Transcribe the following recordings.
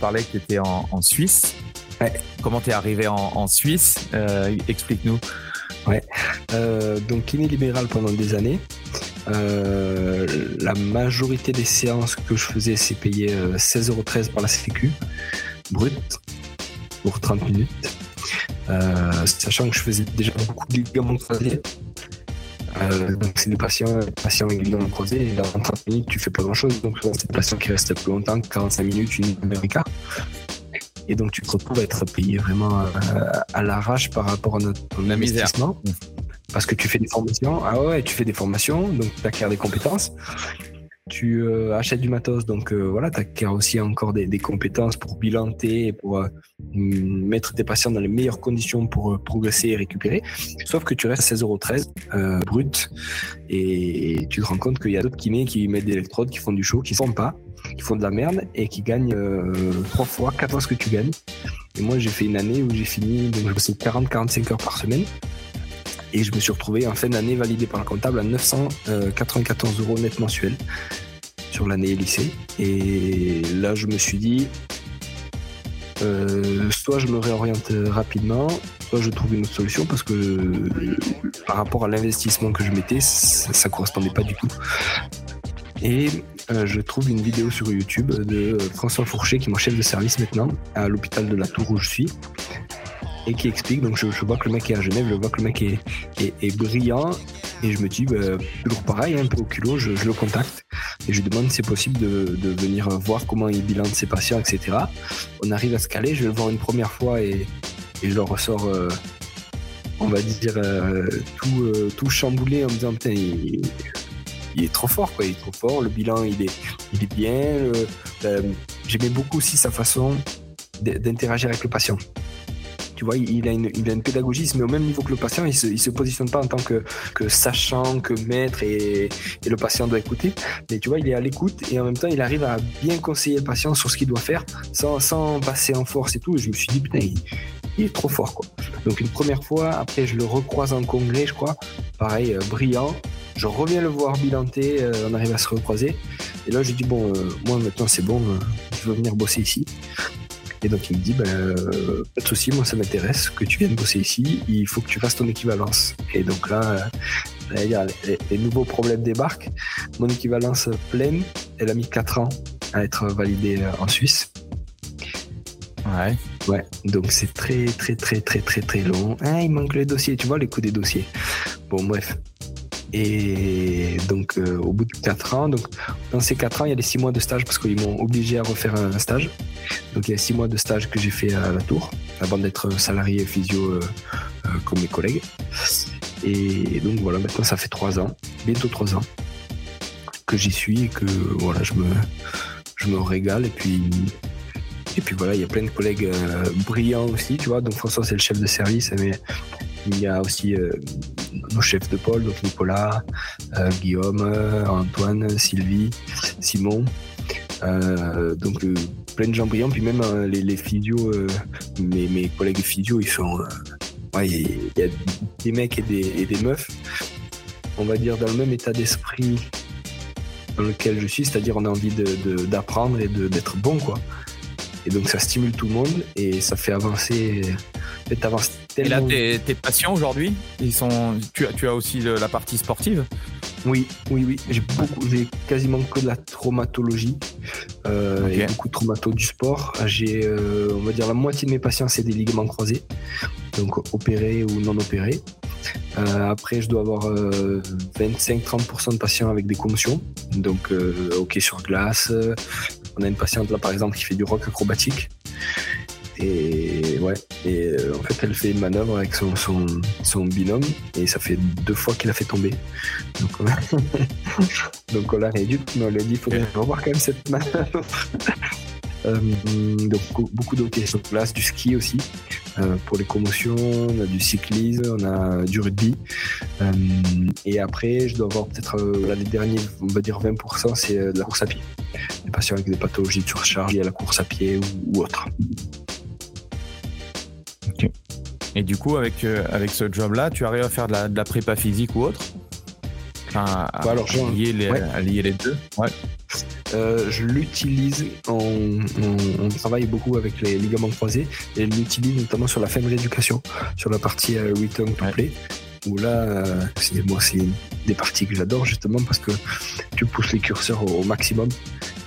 parlais que tu étais en, Suisse. Comment tu es arrivé en, Suisse? Explique-nous. Ouais. donc kiné libéral pendant des années. la majorité des séances que je faisais, c'est payé 16,13€ par la Sécu, brut, pour 30 minutes. sachant que je faisais déjà beaucoup de ligaments croisés. Euh, donc c'est des patients, des patients ligaments croisés, et dans 30 minutes, tu fais pas grand chose. Donc c'est des patients qui restent plus longtemps, 45 minutes, une heure et Et donc tu te retrouves à être payé vraiment euh, à, l'arrache par rapport à notre investissement. Parce que tu fais des formations. Ah ouais, tu fais des formations, donc tu acquiers des compétences tu euh, achètes du matos, donc euh, voilà, tu as aussi encore des, compétences pour bilanter pour euh, mettre tes patients dans les meilleures conditions pour progresser et récupérer. Sauf que tu restes à 16,13€ brut et tu te rends compte qu'il y a d'autres kinés qui mettent des électrodes, qui font du show, qui ne font pas, qui font de la merde et qui gagnent trois fois, quatre fois ce que tu gagnes. Et moi, j'ai fait une année où j'ai fini, donc je bossais 40-45 heures par semaine et je me suis retrouvé en fin d'année validé par le comptable à 994 euros net mensuel sur l'année lycée. Et là, je me suis dit, euh, soit je me réoriente rapidement, soit je trouve une autre solution parce que par rapport à l'investissement que je mettais, ça, ne correspondait pas du tout. Et euh, je trouve une vidéo sur YouTube de François Fourchet, qui est mon chef de service maintenant, à l'hôpital de la Tour où je suis, et qui explique. Donc je, vois que le mec est à Genève, je vois que le mec est, brillant et je me dis, bah, toujours pareil, un peu au culot, je, le contacte et je lui demande si c'est possible de, venir voir comment il bilane ses patients, etc. On arrive à se caler, je le voir une première fois et, je le ressors, euh, on va dire, euh, tout, euh, tout chamboulé en me disant, putain, il, est trop fort, quoi, il est trop fort, le bilan, il est, il est bien. J'aimais beaucoup aussi sa façon d'interagir avec le patient tu vois, il a, une, pédagogie, mais au même niveau que le patient, il se, se positionne pas en tant que, sachant, que maître et, le patient doit écouter. Mais tu vois, il est à l'écoute et en même temps, il arrive à bien conseiller le patient sur ce qu'il doit faire sans, passer en force et tout. Je me suis dit, putain, il, est trop fort, quoi. Donc une première fois, après, je le recroise en congrès, je crois. Pareil, euh, brillant. Je reviens le voir bilanter, euh, on arrive à se recroiser. Et là, j'ai dit, bon, euh, moi maintenant, c'est bon, je veux venir bosser ici. Et donc il me dit, ben, euh, pas de souci, moi ça m'intéresse que tu viennes bosser ici, il faut que tu fasses ton équivalence. Et donc là, euh, les, nouveaux problèmes débarquent. Mon équivalence pleine, elle a mis 4 ans à être validée euh, en Suisse. Ouais. Ouais, donc c'est très très très très très très long. Ah, il manque les dossiers, tu vois les coûts des dossiers. Bon, bref. Et donc, euh, au bout de 4 ans, donc, dans ces 4 ans, il y a les 6 mois de stage parce qu'ils m'ont obligé à refaire un stage. Donc, il y a 6 mois de stage que j'ai fait à la tour avant d'être salarié physio euh, euh, comme mes collègues. Et donc, voilà, maintenant, ça fait 3 ans, bientôt 3 ans que j'y suis et que voilà, je me, je me régale. Et puis, et puis voilà, il y a plein de collègues brillants aussi, tu vois. Donc, François, c'est le chef de service, mais il y a aussi euh, nos chefs de pôle, donc Nicolas, euh, Guillaume, Antoine, Sylvie, Simon. Euh, donc plein de gens brillants, puis même les, les mes, collègues physios, ils sont. il y, a des mecs et des, meufs, on va dire dans le même état d'esprit dans lequel je suis, c'est-à-dire on a envie d'apprendre de, et d'être bon, quoi. Et donc ça stimule tout le monde et ça fait avancer et là, tes, tes patients aujourd'hui, ils sont. Tu as, tu as aussi la partie sportive? Oui, oui, oui. J'ai beaucoup, j'ai quasiment que de la traumatologie euh, et beaucoup de traumato du sport. J'ai, euh, on va dire, la moitié de mes patients c'est des ligaments croisés, donc opérés ou non opérés. Euh, après, je dois avoir 25-30% de patients avec des commotions, donc hockey sur glace. On a une patiente là, par exemple, qui fait du rock acrobatique. Et ouais, et euh, en fait, elle fait une manœuvre avec son, binôme et ça fait deux fois qu'il a fait tomber. Donc, donc on l'a réduit, mais on lui a dit il faudrait revoir quand même cette manœuvre. Euh, donc beaucoup sur place, du ski aussi euh, pour les commotions, on a du cyclisme, on a du rugby. et après, je dois avoir peut-être l'année dernière, on va dire 20%, c'est de la course à pied. Des patients avec des pathologies de surcharge à la course à pied ou autre. Et du coup, avec, euh, avec ce job-là, tu arrives à faire de la, de la prépa physique ou autre Enfin, à, lier les, lier les, deux ouais. je l'utilise, on, travaille beaucoup avec les ligaments croisés et je l'utilise notamment sur la fin de rééducation, sur la partie return to play où là, c'est moi, c'est des parties que j'adore justement parce que tu pousses les curseurs au maximum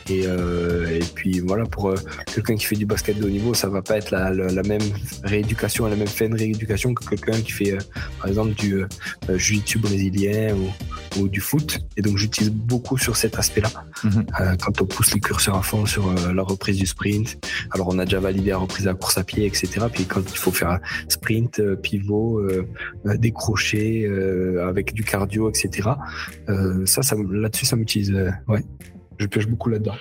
et, euh, et puis voilà, pour euh, quelqu'un qui fait du basket de haut niveau, ça va pas être la, la, même rééducation, la même fin de rééducation que quelqu'un qui fait, euh, par exemple, du euh, jiu-jitsu brésilien ou, ou, du foot. Et donc, j'utilise beaucoup sur cet aspect-là. Mhm. quand on pousse les curseurs à fond sur la reprise du sprint. Alors, on a déjà validé la reprise de la course à pied, etc. Puis quand il faut faire sprint, pivot, décrocher avec du cardio, etc. ça, ça là-dessus, ça m'utilise. ouais. Je pêche beaucoup là-dedans.